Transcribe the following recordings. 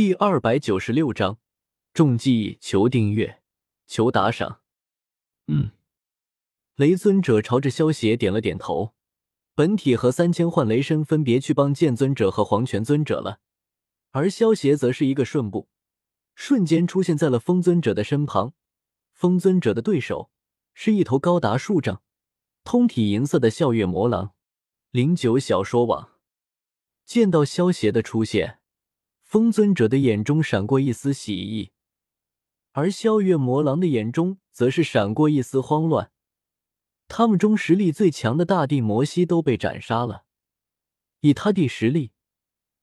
第二百九十六章，中计求订阅，求打赏。嗯，雷尊者朝着萧邪点了点头。本体和三千幻雷身分别去帮剑尊者和黄泉尊者了，而萧邪则是一个瞬步，瞬间出现在了风尊者的身旁。风尊者的对手是一头高达数丈、通体银色的笑月魔狼。零九小说网见到萧邪的出现。风尊者的眼中闪过一丝喜意，而萧月魔狼的眼中则是闪过一丝慌乱。他们中实力最强的大帝摩西都被斩杀了，以他弟实力，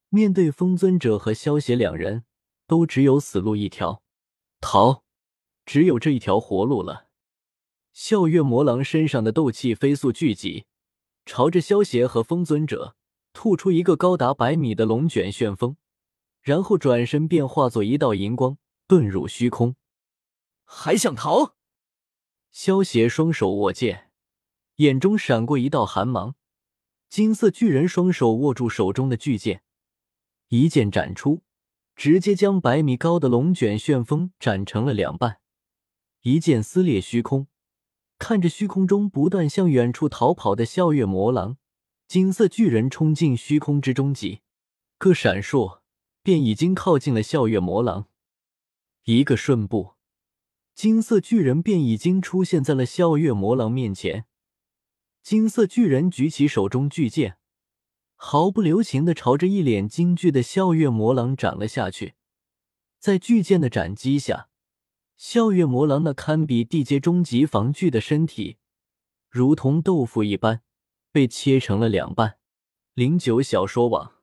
面对风尊者和萧邪两人，都只有死路一条，逃，只有这一条活路了。笑月魔狼身上的斗气飞速聚集，朝着萧邪和风尊者吐出一个高达百米的龙卷旋风。然后转身便化作一道银光，遁入虚空。还想逃？萧邪双手握剑，眼中闪过一道寒芒。金色巨人双手握住手中的巨剑，一剑斩出，直接将百米高的龙卷旋风斩成了两半。一剑撕裂虚空，看着虚空中不断向远处逃跑的笑月魔狼，金色巨人冲进虚空之中，几个闪烁。便已经靠近了笑月魔狼，一个瞬步，金色巨人便已经出现在了笑月魔狼面前。金色巨人举起手中巨剑，毫不留情的朝着一脸惊惧的笑月魔狼斩了下去。在巨剑的斩击下，笑月魔狼那堪比地阶终极防具的身体，如同豆腐一般被切成了两半。零九小说网。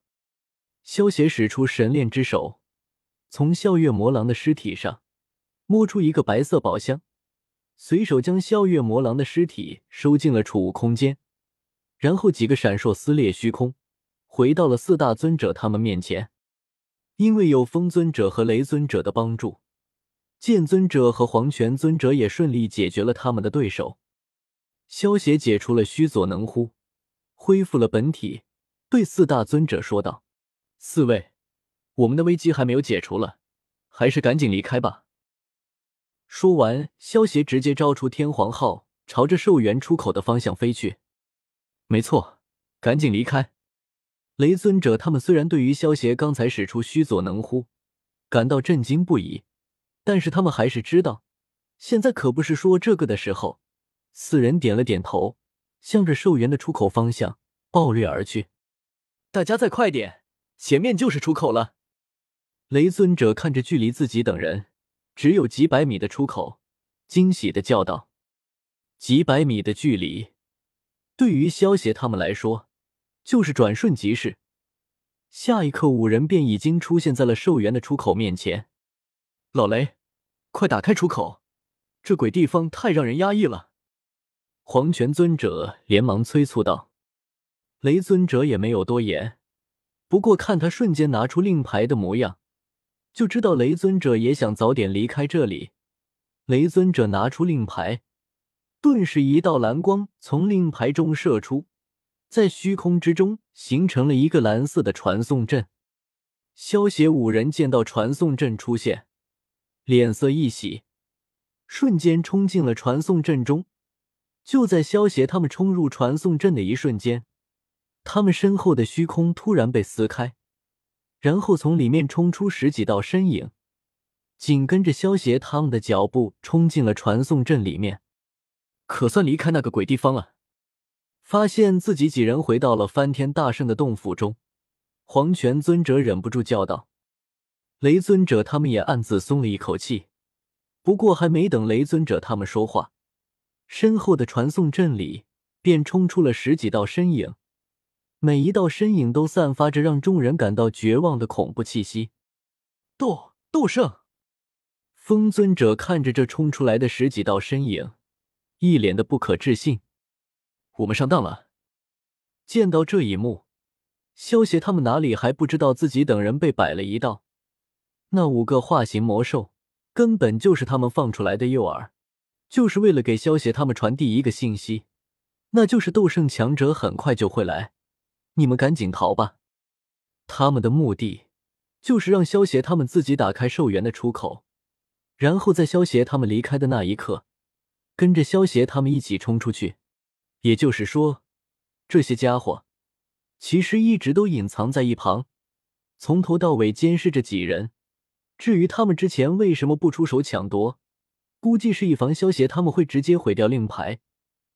萧邪使出神炼之手，从笑月魔狼的尸体上摸出一个白色宝箱，随手将笑月魔狼的尸体收进了储物空间，然后几个闪烁撕裂虚空，回到了四大尊者他们面前。因为有风尊者和雷尊者的帮助，剑尊者和黄泉尊者也顺利解决了他们的对手。萧邪解除了虚佐能乎，恢复了本体，对四大尊者说道。四位，我们的危机还没有解除了，还是赶紧离开吧。说完，萧协直接招出天皇号，朝着兽源出口的方向飞去。没错，赶紧离开。雷尊者他们虽然对于萧协刚才使出虚佐能乎感到震惊不已，但是他们还是知道，现在可不是说这个的时候。四人点了点头，向着兽源的出口方向暴掠而去。大家再快点！前面就是出口了。雷尊者看着距离自己等人只有几百米的出口，惊喜的叫道：“几百米的距离，对于萧协他们来说，就是转瞬即逝。下一刻，五人便已经出现在了寿元的出口面前。老雷，快打开出口！这鬼地方太让人压抑了。”黄泉尊者连忙催促道。雷尊者也没有多言。不过看他瞬间拿出令牌的模样，就知道雷尊者也想早点离开这里。雷尊者拿出令牌，顿时一道蓝光从令牌中射出，在虚空之中形成了一个蓝色的传送阵。萧协五人见到传送阵出现，脸色一喜，瞬间冲进了传送阵中。就在萧协他们冲入传送阵的一瞬间。他们身后的虚空突然被撕开，然后从里面冲出十几道身影，紧跟着萧协他们的脚步冲进了传送阵里面，可算离开那个鬼地方了。发现自己几人回到了翻天大圣的洞府中，黄泉尊者忍不住叫道：“雷尊者他们也暗自松了一口气。”不过还没等雷尊者他们说话，身后的传送阵里便冲出了十几道身影。每一道身影都散发着让众人感到绝望的恐怖气息。斗斗圣，风尊者看着这冲出来的十几道身影，一脸的不可置信。我们上当了。见到这一幕，萧协他们哪里还不知道自己等人被摆了一道？那五个化形魔兽根本就是他们放出来的诱饵，就是为了给萧协他们传递一个信息，那就是斗圣强者很快就会来。你们赶紧逃吧！他们的目的就是让萧协他们自己打开寿元的出口，然后在萧协他们离开的那一刻，跟着萧协他们一起冲出去。也就是说，这些家伙其实一直都隐藏在一旁，从头到尾监视着几人。至于他们之前为什么不出手抢夺，估计是以防萧协他们会直接毁掉令牌，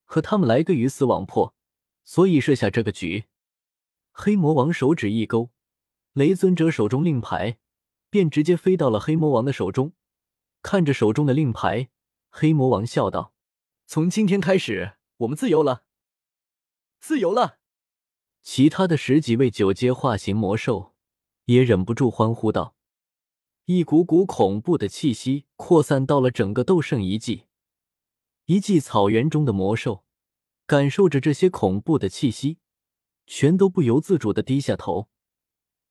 和他们来个鱼死网破，所以设下这个局。黑魔王手指一勾，雷尊者手中令牌便直接飞到了黑魔王的手中。看着手中的令牌，黑魔王笑道：“从今天开始，我们自由了，自由了！”其他的十几位九阶化形魔兽也忍不住欢呼道。一股股恐怖的气息扩散到了整个斗圣遗迹。遗迹草原中的魔兽感受着这些恐怖的气息，全都不由自主的低下头，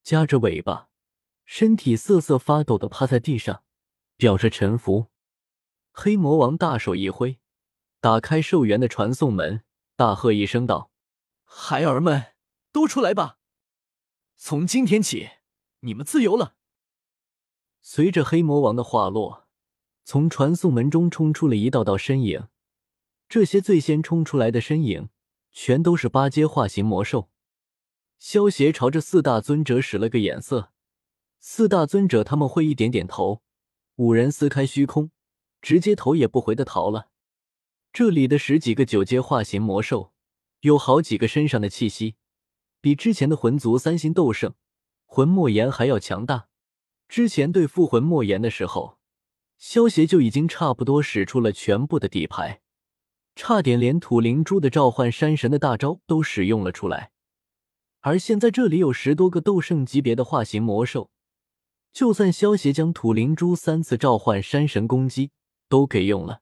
夹着尾巴，身体瑟瑟发抖的趴在地上，表示臣服。黑魔王大手一挥，打开兽园的传送门，大喝一声道：“孩儿们，都出来吧！从今天起，你们自由了。”随着黑魔王的话落，从传送门中冲出了一道道身影。这些最先冲出来的身影，全都是八阶化形魔兽。萧协朝着四大尊者使了个眼色，四大尊者他们会一点点头，五人撕开虚空，直接头也不回的逃了。这里的十几个九阶化形魔兽，有好几个身上的气息，比之前的魂族三星斗圣魂莫言还要强大。之前对付魂莫言的时候，萧协就已经差不多使出了全部的底牌，差点连土灵珠的召唤山神的大招都使用了出来。而现在这里有十多个斗圣级别的化形魔兽，就算萧协将土灵珠三次召唤山神攻击都给用了，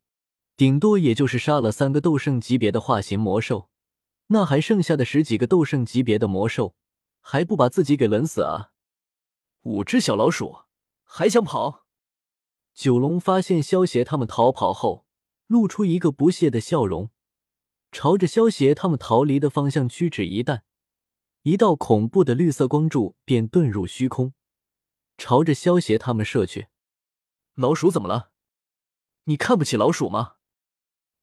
顶多也就是杀了三个斗圣级别的化形魔兽，那还剩下的十几个斗圣级别的魔兽，还不把自己给冷死啊？五只小老鼠还想跑？九龙发现萧协他们逃跑后，露出一个不屑的笑容，朝着萧协他们逃离的方向屈指一弹，一道恐怖的绿色光柱便遁入虚空，朝着萧协他们射去。老鼠怎么了？你看不起老鼠吗？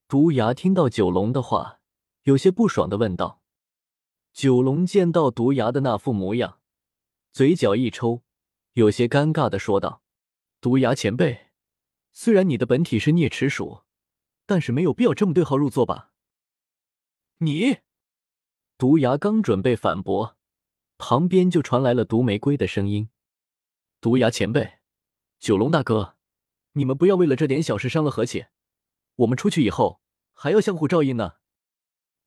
毒牙听到九龙的话，有些不爽的问道。九龙见到毒牙的那副模样，嘴角一抽。有些尴尬的说道：“毒牙前辈，虽然你的本体是啮齿鼠，但是没有必要这么对号入座吧？”你，毒牙刚准备反驳，旁边就传来了毒玫瑰的声音：“毒牙前辈，九龙大哥，你们不要为了这点小事伤了和气。我们出去以后还要相互照应呢。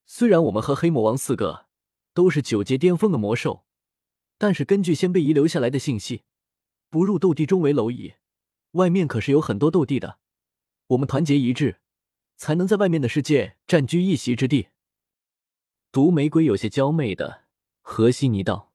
虽然我们和黑魔王四个都是九阶巅峰的魔兽，但是根据先辈遗留下来的信息。”不入斗帝中为蝼蚁，外面可是有很多斗帝的。我们团结一致，才能在外面的世界占据一席之地。毒玫瑰有些娇媚的和稀泥道。